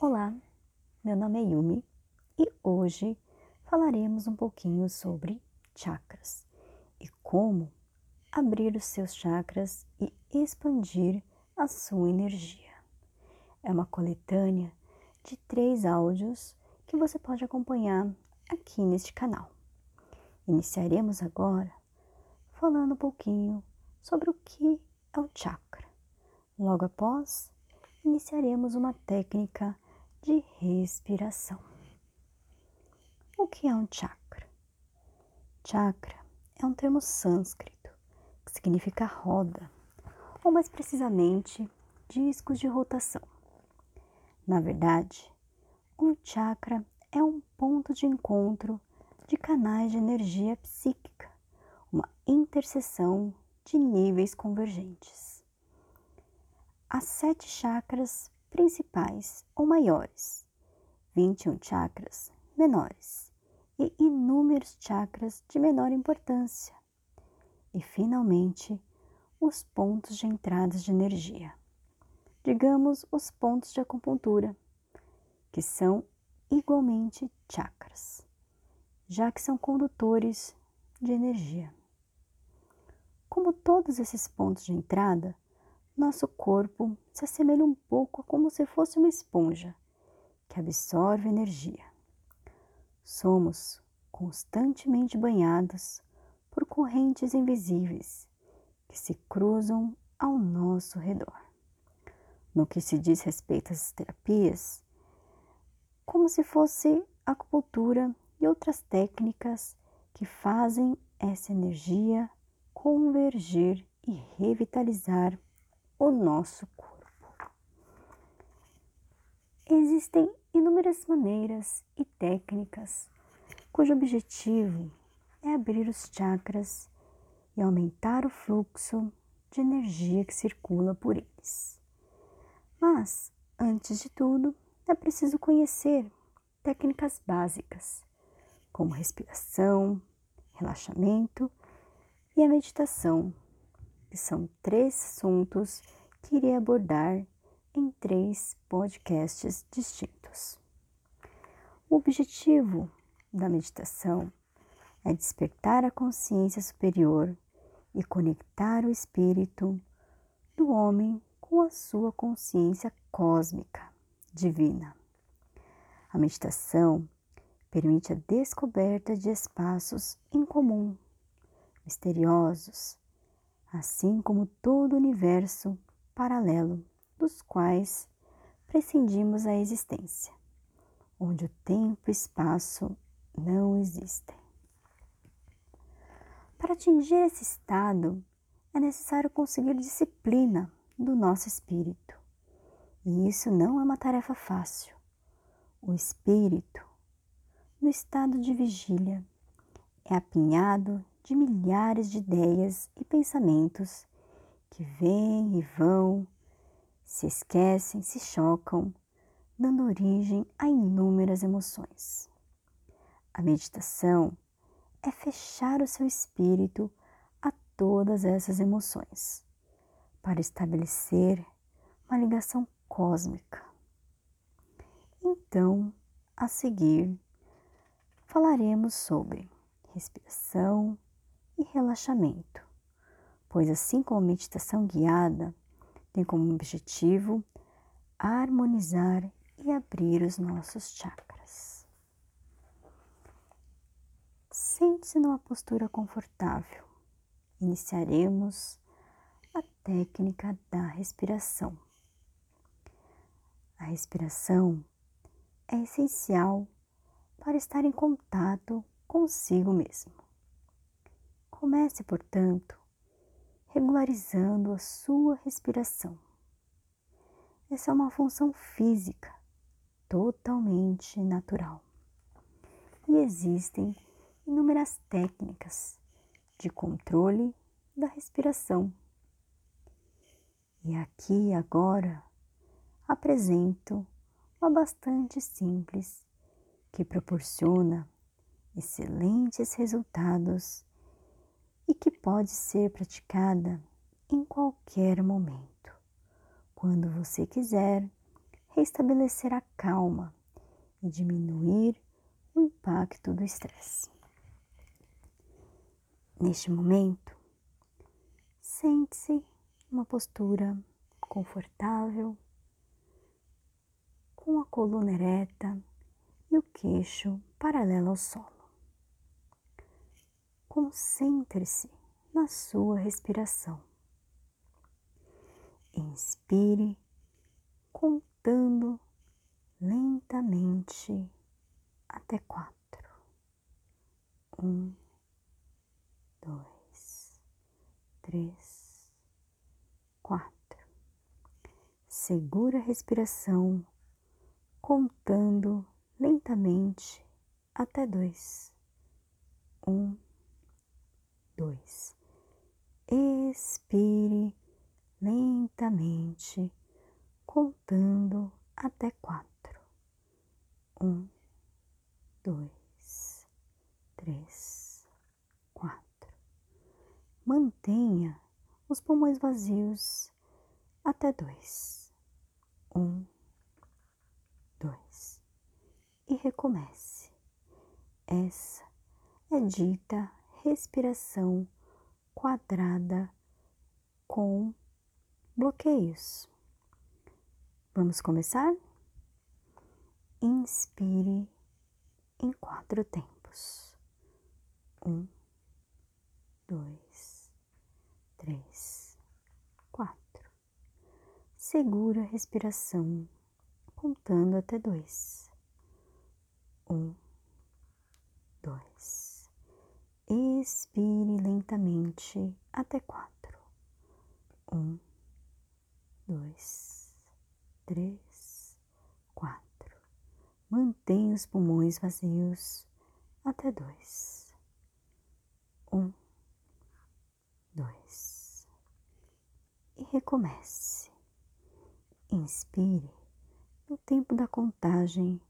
Olá, meu nome é Yumi e hoje falaremos um pouquinho sobre chakras e como abrir os seus chakras e expandir a sua energia. É uma coletânea de três áudios que você pode acompanhar aqui neste canal. Iniciaremos agora falando um pouquinho sobre o que é o chakra. Logo após, iniciaremos uma técnica de respiração. O que é um chakra? Chakra é um termo sânscrito que significa roda, ou mais precisamente, discos de rotação. Na verdade, um chakra é um ponto de encontro de canais de energia psíquica, uma interseção de níveis convergentes. Há sete chakras principais ou maiores, 21 chakras menores e inúmeros chakras de menor importância. E, finalmente, os pontos de entradas de energia. Digamos os pontos de acupuntura, que são igualmente chakras, já que são condutores de energia. Como todos esses pontos de entrada, nosso corpo se assemelha um pouco a como se fosse uma esponja que absorve energia. Somos constantemente banhados por correntes invisíveis que se cruzam ao nosso redor. No que se diz respeito às terapias, como se fosse acupuntura e outras técnicas que fazem essa energia convergir e revitalizar o nosso corpo. Existem inúmeras maneiras e técnicas cujo objetivo é abrir os chakras e aumentar o fluxo de energia que circula por eles. Mas, antes de tudo, é preciso conhecer técnicas básicas, como respiração, relaxamento e a meditação que são três assuntos que irei abordar em três podcasts distintos. O objetivo da meditação é despertar a consciência superior e conectar o espírito do homem com a sua consciência cósmica, divina. A meditação permite a descoberta de espaços em comum, misteriosos, assim como todo o universo paralelo dos quais prescindimos a existência, onde o tempo e espaço não existem. Para atingir esse estado, é necessário conseguir disciplina do nosso espírito. E isso não é uma tarefa fácil. O espírito, no estado de vigília, é apinhado de milhares de ideias e pensamentos que vêm e vão, se esquecem, se chocam, dando origem a inúmeras emoções. A meditação é fechar o seu espírito a todas essas emoções, para estabelecer uma ligação cósmica. Então, a seguir, falaremos sobre respiração, e relaxamento, pois, assim como a meditação guiada tem como objetivo harmonizar e abrir os nossos chakras. Sente-se numa postura confortável. Iniciaremos a técnica da respiração. A respiração é essencial para estar em contato consigo mesmo. Comece, portanto, regularizando a sua respiração. Essa é uma função física totalmente natural. E existem inúmeras técnicas de controle da respiração. E aqui agora apresento uma bastante simples que proporciona excelentes resultados e que pode ser praticada em qualquer momento, quando você quiser restabelecer a calma e diminuir o impacto do estresse. Neste momento, sente-se uma postura confortável, com a coluna ereta e o queixo paralelo ao solo. Concentre-se na sua respiração. Inspire, contando lentamente até quatro. Um, dois, três, quatro. Segura a respiração, contando lentamente até dois. Um, dois. Expire lentamente, contando até quatro. Um, dois, três, quatro. Mantenha os pulmões vazios até dois. Um, dois. E recomece. Essa é dita respiração quadrada com bloqueios. Vamos começar? Inspire em quatro tempos. Um, dois, três, quatro. Segura a respiração, contando até dois. Um, dois. Expire lentamente até quatro. Um, dois, três, quatro. Mantenha os pulmões vazios até dois. Um, dois. E recomece. Inspire no tempo da contagem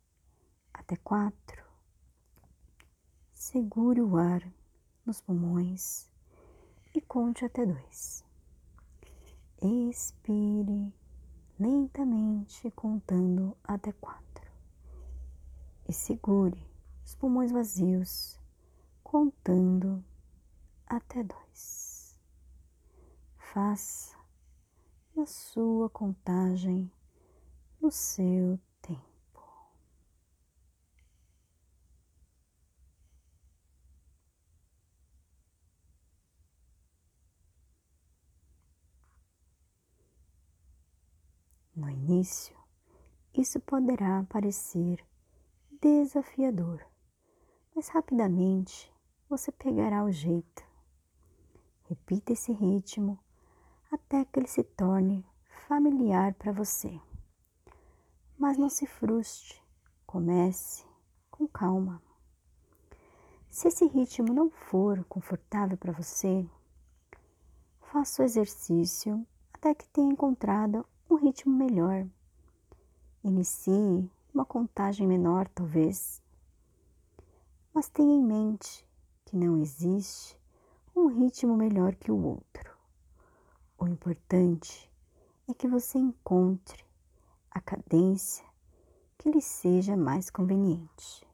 até quatro. Segure o ar nos pulmões e conte até dois. Expire lentamente, contando até quatro e segure os pulmões vazios, contando até dois. Faça a sua contagem no seu tempo. No início, isso poderá parecer desafiador, mas rapidamente você pegará o jeito. Repita esse ritmo até que ele se torne familiar para você. Mas não se frustre, comece com calma. Se esse ritmo não for confortável para você, faça o exercício até que tenha encontrado um ritmo melhor. Inicie uma contagem menor, talvez. Mas tenha em mente que não existe um ritmo melhor que o outro. O importante é que você encontre a cadência que lhe seja mais conveniente.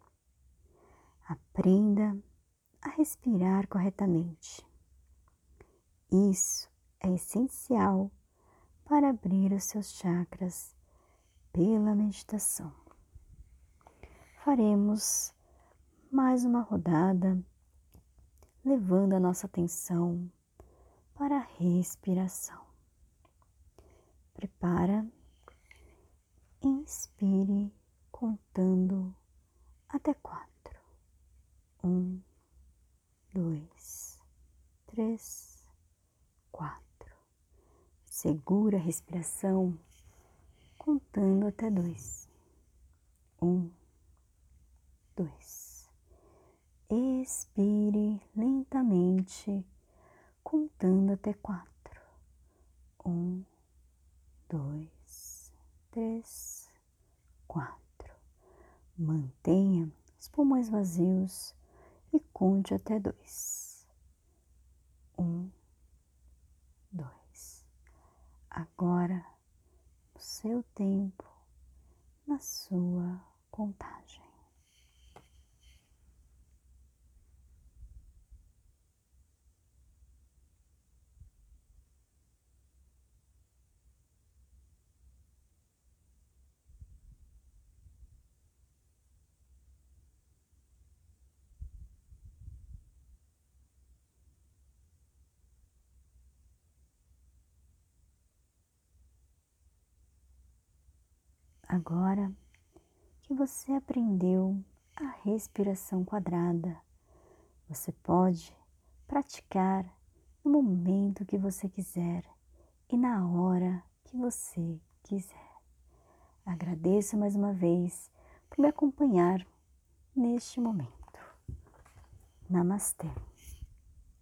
Aprenda a respirar corretamente. Isso é essencial para abrir os seus chakras pela meditação faremos mais uma rodada, levando a nossa atenção para a respiração. Prepara, inspire contando até quatro. Um, dois, três. Segura a respiração contando até dois. Um, dois. Expire lentamente, contando até quatro. Um, dois, três, quatro. Mantenha os pulmões vazios e conte até dois. Um. Agora, no seu tempo, na sua contagem. Agora que você aprendeu a respiração quadrada, você pode praticar no momento que você quiser e na hora que você quiser. Agradeço mais uma vez por me acompanhar neste momento. Namastê.